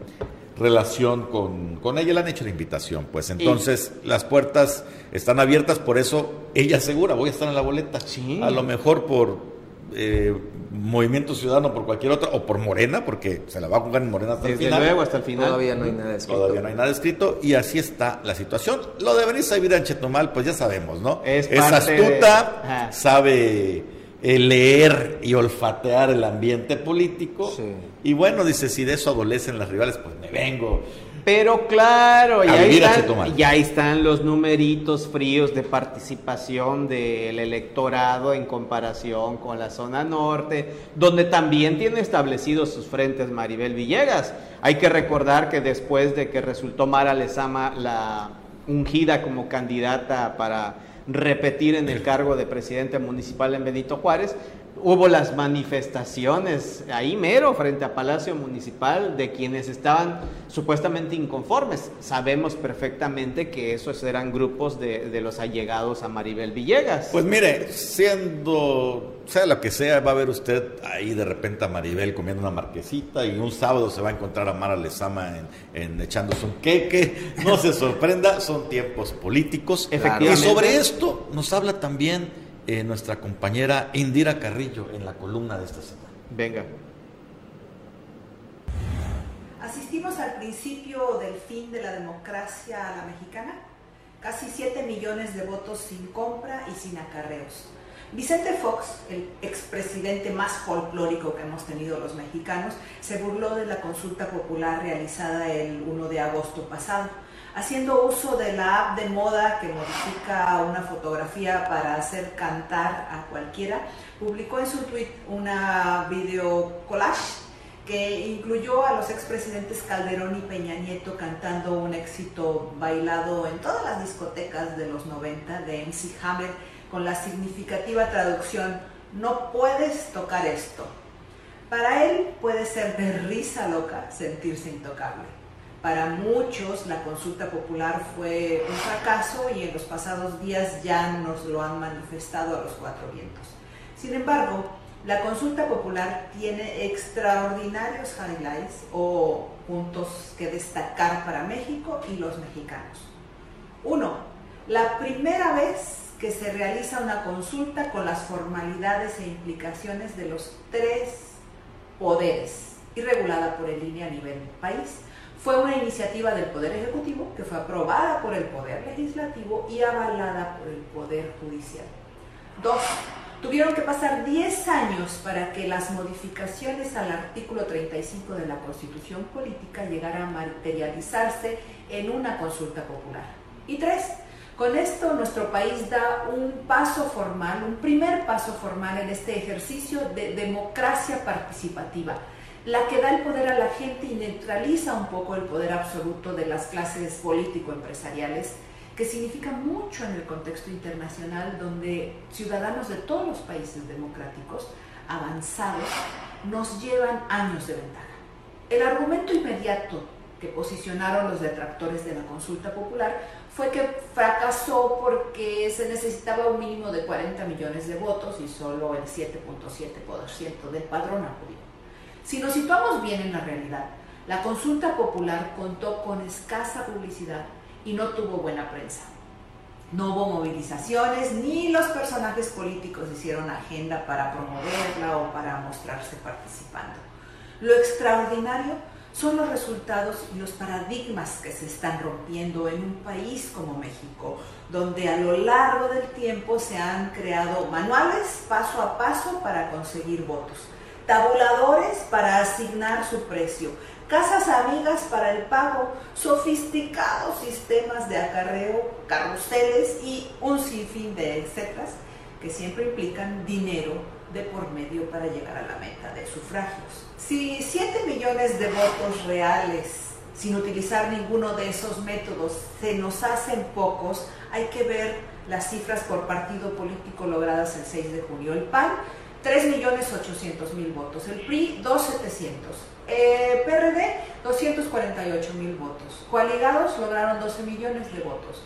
relación con, con ella, le han hecho la invitación, pues. Entonces las puertas están abiertas, por eso ella asegura, voy a estar en la boleta, a lo mejor por eh, Movimiento Ciudadano, por cualquier otra, o por Morena, porque se la va a jugar en Morena hasta el Desde final. luego, hasta el final. Todavía no hay nada escrito. Todavía no hay nada escrito y así está la situación. Lo de Berenice Aguirre Chetumal, pues ya sabemos, ¿no? Es parte astuta, de- sabe eh, leer y olfatear el ambiente político. Sí. Y bueno, dice, si de eso adolecen las rivales, pues me vengo. Pero claro, y ahí, están, y ahí están los numeritos fríos de participación del electorado en comparación con la zona norte, donde también tiene establecidos sus frentes Maribel Villegas. Hay que recordar que después de que resultó Mara Lezama la ungida como candidata para repetir en el cargo de presidente municipal en Benito Juárez, hubo las manifestaciones ahí mero frente a Palacio Municipal de quienes estaban supuestamente inconformes. Sabemos perfectamente que esos eran grupos de, de los allegados a Maribel Villegas. Pues mire, siendo, sea lo que sea, va a ver usted ahí de repente a Maribel comiendo una marquesita y un sábado se va a encontrar a Mara Lezama en, en echándose un queque. No se sorprenda, son tiempos políticos. Efectivamente. Y sobre esto nos habla también eh, nuestra compañera Indira Carrillo en la columna de esta semana. Venga. Asistimos al principio del fin de la democracia a la mexicana. Casi 7 millones de votos sin compra y sin acarreos. Vicente Fox, el expresidente más folclórico que hemos tenido los mexicanos, se burló de la consulta popular realizada el 1 de agosto pasado, haciendo uso de la app de moda que modifica una fotografía para hacer cantar a cualquiera, publicó en su tweet una video collage que incluyó a los expresidentes Calderón y Peña Nieto cantando un éxito bailado en todas las discotecas de los 90 de MC Hammer con la significativa traducción No puedes tocar esto. Para él puede ser de risa loca sentirse intocable. Para muchos la consulta popular fue un fracaso y en los pasados días ya nos lo han manifestado a los cuatro vientos. Sin embargo, la consulta popular tiene extraordinarios highlights o puntos que destacar para México y los mexicanos. Uno, la primera vez que se realiza una consulta con las formalidades e implicaciones de los tres poderes y regulada por el INE a nivel país. Fue una iniciativa del Poder Ejecutivo que fue aprobada por el Poder Legislativo y avalada por el Poder Judicial. Dos, tuvieron que pasar 10 años para que las modificaciones al artículo 35 de la Constitución Política llegaran a materializarse en una consulta popular. Y tres, con esto nuestro país da un paso formal, un primer paso formal en este ejercicio de democracia participativa, la que da el poder a la gente y neutraliza un poco el poder absoluto de las clases político-empresariales, que significa mucho en el contexto internacional donde ciudadanos de todos los países democráticos avanzados nos llevan años de ventaja. El argumento inmediato que posicionaron los detractores de la consulta popular fue que fracasó porque se necesitaba un mínimo de 40 millones de votos y solo el 7.7% del padrón acudió. Si nos situamos bien en la realidad, la consulta popular contó con escasa publicidad y no tuvo buena prensa. No hubo movilizaciones ni los personajes políticos hicieron agenda para promoverla o para mostrarse participando. Lo extraordinario son los resultados y los paradigmas que se están rompiendo en un país como México, donde a lo largo del tiempo se han creado manuales paso a paso para conseguir votos, tabuladores para asignar su precio, casas amigas para el pago, sofisticados sistemas de acarreo, carruseles y un sinfín de etcétera que siempre implican dinero de por medio para llegar a la meta de sufragios. Si 7 millones de votos reales, sin utilizar ninguno de esos métodos, se nos hacen pocos, hay que ver las cifras por partido político logradas el 6 de junio. El PAN 3.800.000 votos. El PRI, 2.700. Eh, PRD, 248.000 votos. Coaligados lograron 12 millones de votos.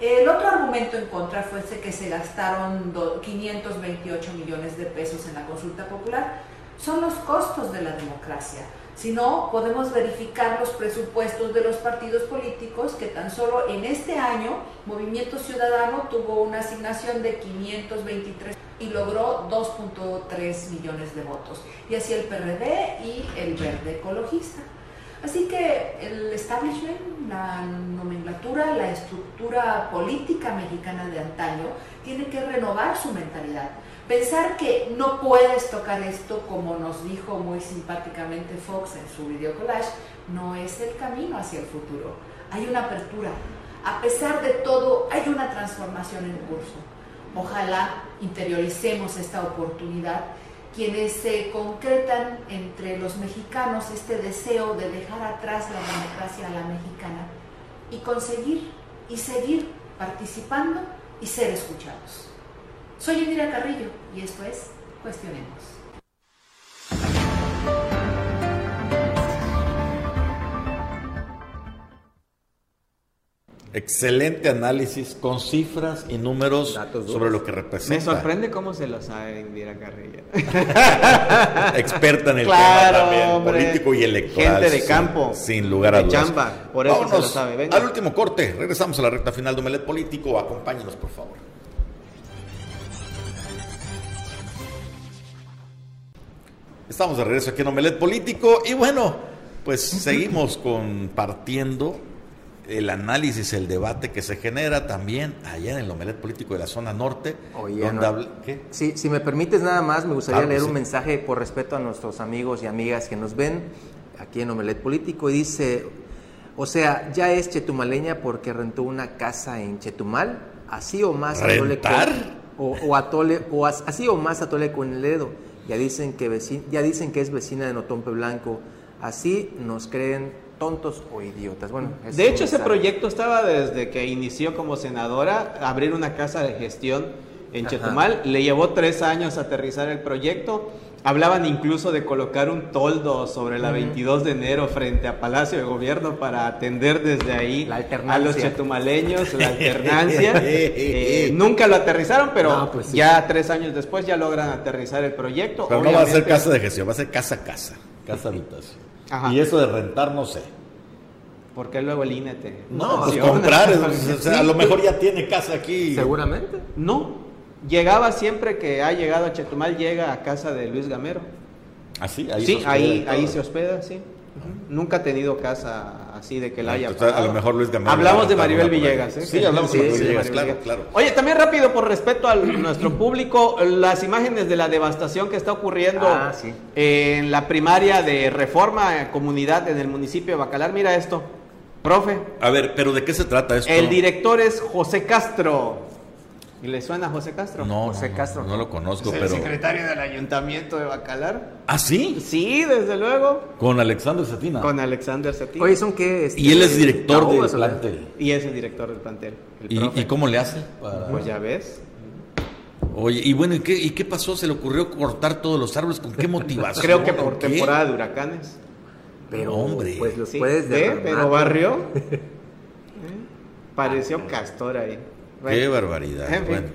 El otro argumento en contra fue ese que se gastaron do- 528 millones de pesos en la consulta popular. Son los costos de la democracia. Si no, podemos verificar los presupuestos de los partidos políticos que tan solo en este año Movimiento Ciudadano tuvo una asignación de 523 y logró 2.3 millones de votos. Y así el PRD y el Verde Ecologista. Así que el establishment, la nomenclatura, la estructura política mexicana de antaño tiene que renovar su mentalidad. Pensar que no puedes tocar esto, como nos dijo muy simpáticamente Fox en su video collage, no es el camino hacia el futuro. Hay una apertura. A pesar de todo, hay una transformación en curso. Ojalá interioricemos esta oportunidad quienes se concretan entre los mexicanos este deseo de dejar atrás la democracia a la mexicana y conseguir y seguir participando y ser escuchados. Soy Indira Carrillo y esto es Cuestionemos. Excelente análisis con cifras y números sobre lo que Me representa. sorprende cómo se lo sabe Indira Carrillo. [LAUGHS] Experta en el Claro, tema también, hombre. político y electoral. Gente de sin- campo, Sin lugar a dudas. chamba, por eso se Vámonos lo sabe, venga. Al último corte, regresamos a la recta final de Omelet Político. Acompáñenos, por favor. Estamos de regreso aquí en Omelet Político y bueno, pues seguimos compartiendo el análisis, el debate que se genera también allá en el Omelet Político de la zona norte. Oye, donde no. habla- ¿qué? Sí, si me permites nada más, me gustaría Claro leer sí. un mensaje por respeto a nuestros amigos y amigas que nos ven aquí en Omelet Político y dice, o sea, ya es chetumaleña porque rentó una casa en Chetumal, así o más atole con- ¿Rentar? o, o atole o as- así o más atole con el dedo. Ya dicen que veci- ya dicen que es vecina de Notompe Blanco. Así nos creen tontos o idiotas. Bueno, De hecho, ese proyecto estaba desde que inició como senadora, abrir una casa de gestión en Ajá. Chetumal. Le llevó tres años aterrizar el proyecto. Hablaban incluso de colocar un toldo sobre la Ujú. 22 de enero frente a Palacio de Gobierno para atender desde ahí a los chetumaleños, la [LAUGHS] alternancia. Eh, nunca lo aterrizaron, pero No, pues sí. ya tres años después ya logran aterrizar el proyecto. Pero no va a ser casa de gestión, va a ser casa a casa, casa habitación. Ajá. Y eso de rentar, no sé. Porque luego el INE te No, pues comprar, es- [LAUGHS] o sea, a lo mejor ya tiene casa aquí. Seguramente. No, llegaba siempre que ha llegado a Chetumal, llega a casa de Luis Gamero. Así, ahí sí, se ahí, ahí se hospeda, sí. Nunca ha tenido casa así de que la Ah, haya entonces, a lo mejor Luis Gamero Hablamos la de Maribel. Villegas, ¿eh? Sí, hablamos de Maribel sí, Villegas, claro, claro. Oye, también rápido, por respeto a [CLEARS THROAT] nuestro público, las imágenes de la devastación que está ocurriendo Ah, sí. en la primaria de Reforma eh, Comunidad en el municipio de Bacalar. Mira esto, profe. A ver, pero ¿de qué se trata esto? El director es José Castro. ¿Y le suena a José Castro? No, José no, Castro. no, no lo conozco, Es el pero... secretario del ayuntamiento de Bacalar. ¿Ah, sí? Sí, desde luego. Con Alexander Satina. Con Alexander Cetín. Oye, ¿son qué? Este, Y él es director del plantel. Y es el director del plantel. el ¿Y, profe. y cómo le hace? para- Pues ya ves. Oye, y bueno, ¿y qué, ¿y qué pasó? ¿Se le ocurrió cortar todos los árboles? ¿Con qué motivación? Creo que por temporada de huracanes. Pero, Hombre. pues los Sí, puedes derramar. Pero barrió. [LAUGHS] ¿Eh? Pareció castor ahí. Qué Bueno, barbaridad. En fin. Bueno,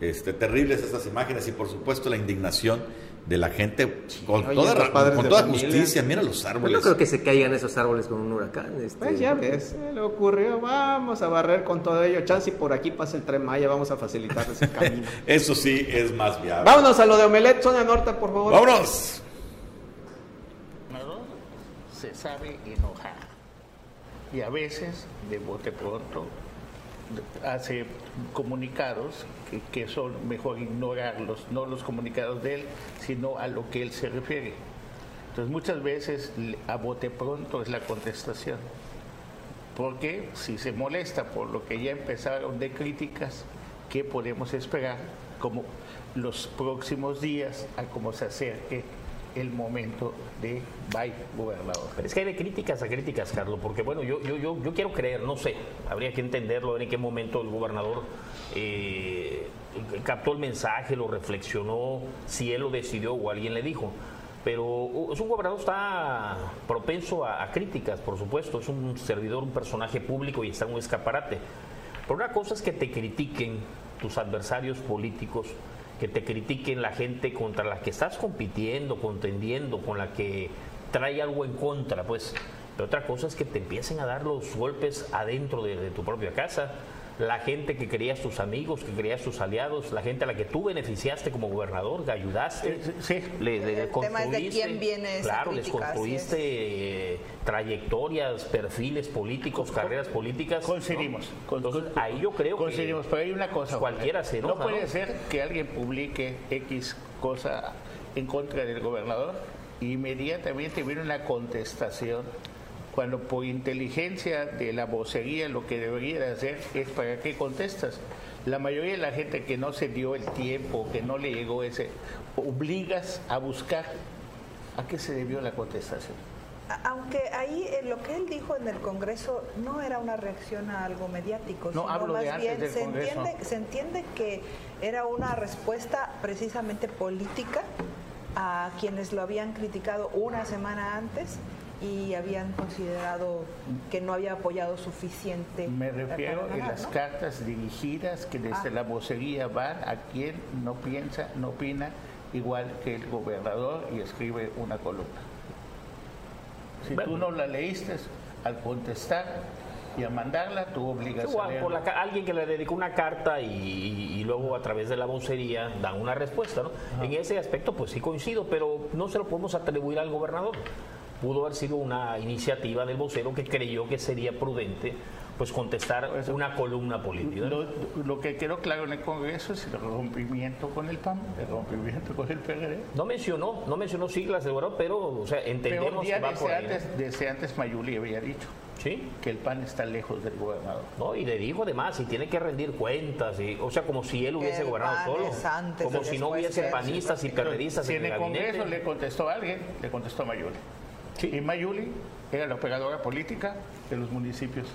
este, terribles estas imágenes y por supuesto la indignación de la gente con Oye, toda, con de toda justicia. Mira los árboles. no creo que se caigan esos árboles con un huracán. Este, Pues ya ves, se le ocurrió, vamos a barrer con todo ello. Chance y por aquí pasa el tren Maya, vamos a facilitar ese camino. [LAUGHS] Eso sí es más viable. Vámonos a lo de Omelet, zona norte, por favor. ¡Vámonos! se sabe enojar y a veces de bote pronto hace comunicados que, que son mejor ignorarlos, no los comunicados de él, sino a lo que él se refiere. Entonces muchas veces a bote pronto es la contestación. Porque si se molesta por lo que ya empezaron de críticas, ¿qué podemos esperar como los próximos días a cómo se acerque el momento de bye gobernador. Es que hay de críticas a críticas, Carlos, porque bueno, yo, yo, yo, yo quiero creer, no sé, habría que entenderlo, en qué momento el gobernador eh, captó el mensaje, lo reflexionó, si él lo decidió o alguien le dijo. Pero uh, es un gobernador está propenso a, a críticas, por supuesto, es un servidor, un personaje público y está en un escaparate. Pero una cosa es que te critiquen tus adversarios políticos, que te critiquen la gente contra la que estás compitiendo, contendiendo, con la que trae algo en contra, pues. Otra cosa es que te empiecen a dar los golpes adentro de, de tu propia casa. La gente que querías tus amigos, que querías tus aliados, la gente a la que tú beneficiaste como gobernador, que ayudaste, sí, le, le El tema es de construiste, quién viene esa claro, les crítica, construiste eh, trayectorias, perfiles políticos, carreras políticas. Coincidimos. ¿no? Entonces, ahí yo creo Coincidimos, pero hay una cosa. cualquiera se No puede ¿no? ser que alguien publique X cosa en contra del gobernador y inmediatamente viene una contestación cuando por inteligencia de la vocería lo que debería de hacer es para qué contestas. La mayoría de la gente que no se dio el tiempo, que no le llegó ese, obligas a buscar a qué se debió la contestación. Aunque ahí eh, lo que él dijo en el Congreso no era una reacción a algo mediático, No, sino hablo más de antes bien del se Congreso. entiende, se entiende que era una respuesta precisamente política a quienes lo habían criticado una semana antes y habían considerado que no había apoyado suficiente. Me refiero ganar, las ¿no? cartas dirigidas que desde Ah. la vocería van a quien no piensa, no opina igual que el gobernador y escribe una columna. Si tú no la leíste, al contestar y a mandarla, tú obligas a Igual, por la alguien que le dedicó una carta y, y- y luego a través de la vocería dan una respuesta, ¿no? En ese aspecto, pues sí coincido, pero no se lo podemos atribuir al gobernador. Pudo haber sido una iniciativa del vocero que creyó que sería prudente pues contestar una columna política. Lo, lo que quedó claro en el Congreso es el rompimiento con el PAN, el rompimiento con el PRD. No mencionó, no mencionó siglas de gobernador, pero o sea, Pero entendemos que va desde por ahí. antes, desde antes Mayuli había dicho ¿Sí? que el PAN está lejos del gobernador. No, y le dijo además, y tiene que rendir cuentas, y, o sea, como si él hubiese el gobernado solo. antes Como si no hubiese panistas y periodistas Si en en el el gabinete. Congreso le contestó a alguien, le contestó a Mayuli. Y Mayuli era la operadora política de los municipios.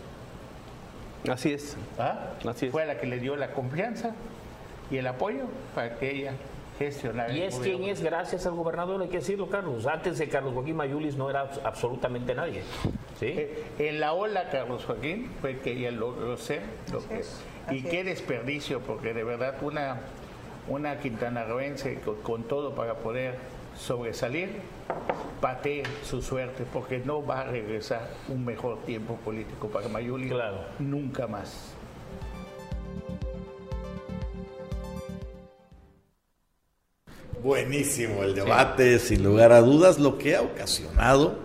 Así es. ¿Ah? Así es. Fue la que le dio la confianza y el apoyo para que ella gestionara. Y el es gobierno. quien es gracias al gobernador, hay que decirlo, Carlos. Antes de Carlos Joaquín Mayulis no era abs- absolutamente nadie. ¿sí? Eh, En la ola, Carlos Joaquín, fue que ella logró ser lo que es, Y qué es. desperdicio, porque de verdad una, una quintanarroense con, con todo para poder sobresalir, patee su suerte, porque no va a regresar un mejor tiempo político para Mayuli Claro. nunca más. Buenísimo el debate, sin lugar a dudas, lo que ha ocasionado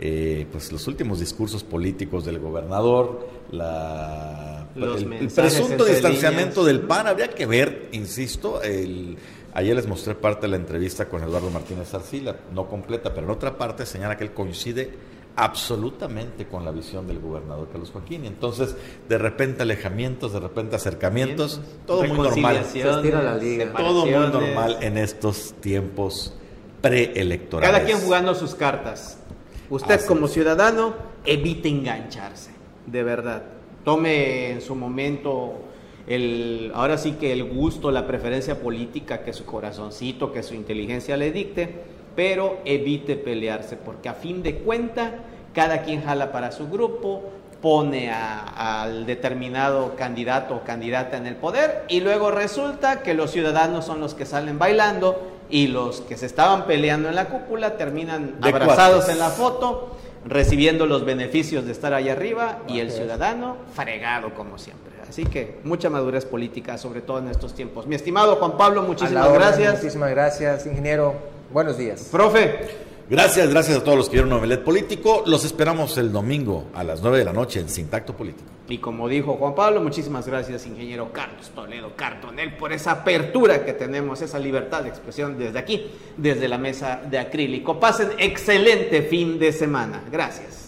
eh, pues los últimos discursos políticos del gobernador, la, el- presunto distanciamiento líneas. del PAN. Habría que ver, insisto, el, ayer les mostré parte de la entrevista con Eduardo Martínez Arcila, no completa, pero en otra parte señala que él coincide absolutamente con la visión del gobernador Carlos Joaquín. Y entonces, de repente alejamientos, de repente acercamientos, todo muy normal. Reconciliaciones, Se estira la liga. Todo muy normal en estos tiempos preelectorales. Cada quien jugando sus cartas. Usted Así como es. ciudadano, evite engancharse, de verdad. Tome en su momento el, ahora sí que el gusto, la preferencia política que su corazoncito, que su inteligencia le dicte, pero evite pelearse, porque a fin de cuenta, cada quien jala para su grupo, pone a- al determinado candidato o candidata en el poder y luego resulta que los ciudadanos son los que salen bailando y los que se estaban peleando en la cúpula terminan De abrazados cuates. en la foto, recibiendo los beneficios de estar allá arriba y el ciudadano fregado como siempre. Así que mucha madurez política, sobre todo en estos tiempos. Mi estimado Juan Pablo, muchísimas gracias. Muchísimas gracias, ingeniero. Buenos días. Profe, Gracias, gracias a todos los que vieron Novelet Político. Los esperamos el domingo a las 9 de la noche en Sin Tacto Político. y como dijo Juan Pablo, muchísimas gracias, ingeniero Carlos Toledo Cartonel, por esa apertura que tenemos, esa libertad de expresión desde aquí, desde la mesa de acrílico. Pasen excelente fin de semana. Gracias.